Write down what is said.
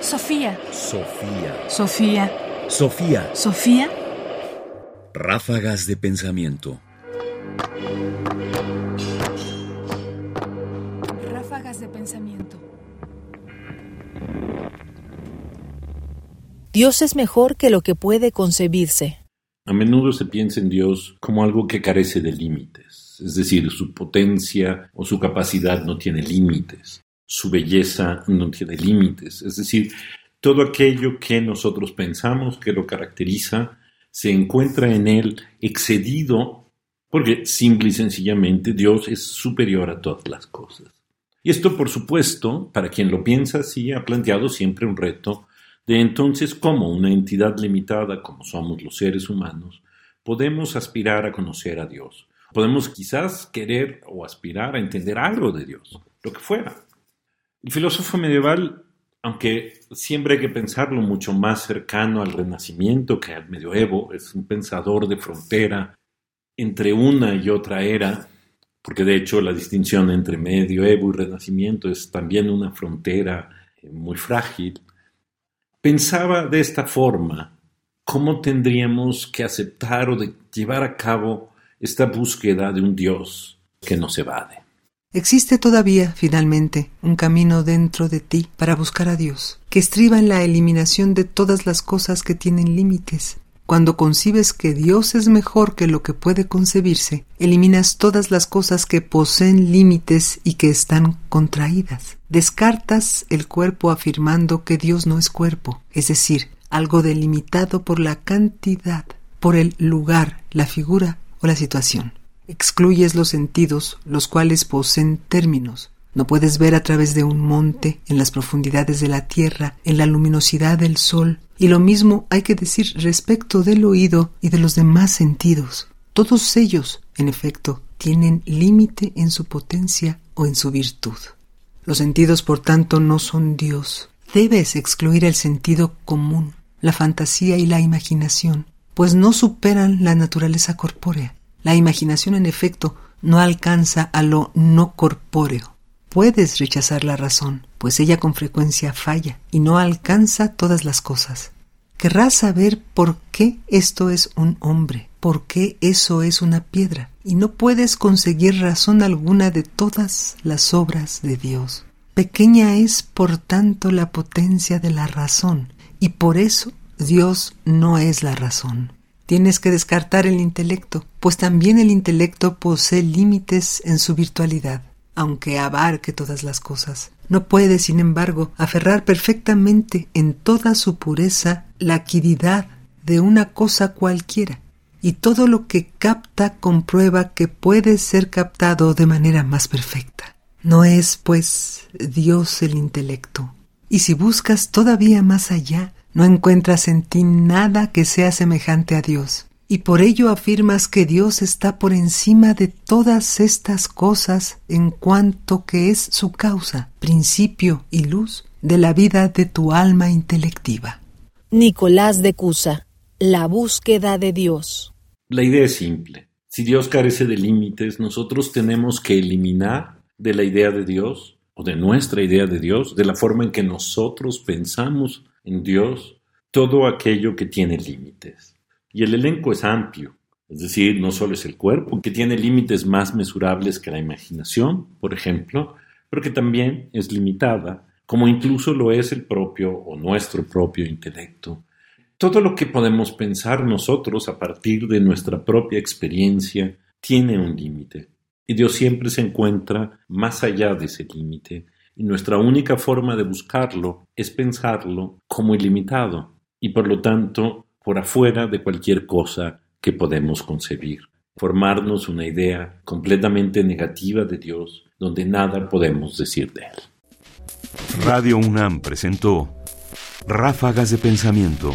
Sofía. Sofía. Sofía. Sofía. Sofía. Ráfagas de pensamiento. Ráfagas de pensamiento. Dios es mejor que lo que puede concebirse. A menudo se piensa en Dios como algo que carece de límites, es decir, su potencia o su capacidad no tiene límites, su belleza no tiene límites, es decir, todo aquello que nosotros pensamos que lo caracteriza se encuentra en él excedido porque simple y sencillamente Dios es superior a todas las cosas. Y esto, por supuesto, para quien lo piensa así, ha planteado siempre un reto de entonces cómo una entidad limitada como somos los seres humanos podemos aspirar a conocer a Dios. Podemos quizás querer o aspirar a entender algo de Dios, lo que fuera. El filósofo medieval, aunque siempre hay que pensarlo mucho más cercano al Renacimiento que al medioevo, es un pensador de frontera entre una y otra era, porque de hecho la distinción entre medioevo y renacimiento es también una frontera eh, muy frágil, pensaba de esta forma cómo tendríamos que aceptar o llevar a cabo esta búsqueda de un Dios que nos evade. Existe todavía, finalmente, un camino dentro de ti para buscar a Dios, que estriba en la eliminación de todas las cosas que tienen límites. Cuando concibes que Dios es mejor que lo que puede concebirse, eliminas todas las cosas que poseen límites y que están contraídas. Descartas el cuerpo afirmando que Dios no es cuerpo, es decir, algo delimitado por la cantidad, por el lugar, la figura o la situación. Excluyes los sentidos, los cuales poseen términos. No puedes ver a través de un monte, en las profundidades de la tierra, en la luminosidad del sol, y lo mismo hay que decir respecto del oído y de los demás sentidos. Todos ellos, en efecto, tienen límite en su potencia o en su virtud. Los sentidos, por tanto, no son Dios. Debes excluir el sentido común, la fantasía y la imaginación, pues no superan la naturaleza corpórea. La imaginación, en efecto, no alcanza a lo no corpóreo. Puedes rechazar la razón, pues ella con frecuencia falla y no alcanza todas las cosas. Querrás saber por qué esto es un hombre, por qué eso es una piedra, y no puedes conseguir razón alguna de todas las obras de Dios. Pequeña es, por tanto, la potencia de la razón, y por eso Dios no es la razón. Tienes que descartar el intelecto, pues también el intelecto posee límites en su virtualidad, aunque abarque todas las cosas. No puede, sin embargo, aferrar perfectamente en toda su pureza la equidad de una cosa cualquiera, y todo lo que capta comprueba que puede ser captado de manera más perfecta. No es, pues, Dios el intelecto. Y si buscas todavía más allá, no encuentras en ti nada que sea semejante a Dios, y por ello afirmas que Dios está por encima de todas estas cosas en cuanto que es su causa, principio y luz de la vida de tu alma intelectiva. Nicolás de Cusa, La búsqueda de Dios. La idea es simple. Si Dios carece de límites, nosotros tenemos que eliminar de la idea de Dios, o de nuestra idea de Dios, de la forma en que nosotros pensamos en Dios todo aquello que tiene límites. Y el elenco es amplio, es decir, no solo es el cuerpo, que tiene límites más mesurables que la imaginación, por ejemplo, pero que también es limitada, como incluso lo es el propio o nuestro propio intelecto. Todo lo que podemos pensar nosotros a partir de nuestra propia experiencia tiene un límite, y Dios siempre se encuentra más allá de ese límite, y nuestra única forma de buscarlo es pensarlo como ilimitado y por lo tanto por afuera de cualquier cosa que podemos concebir. Formarnos una idea completamente negativa de Dios donde nada podemos decir de Él. Radio UNAM presentó Ráfagas de Pensamiento.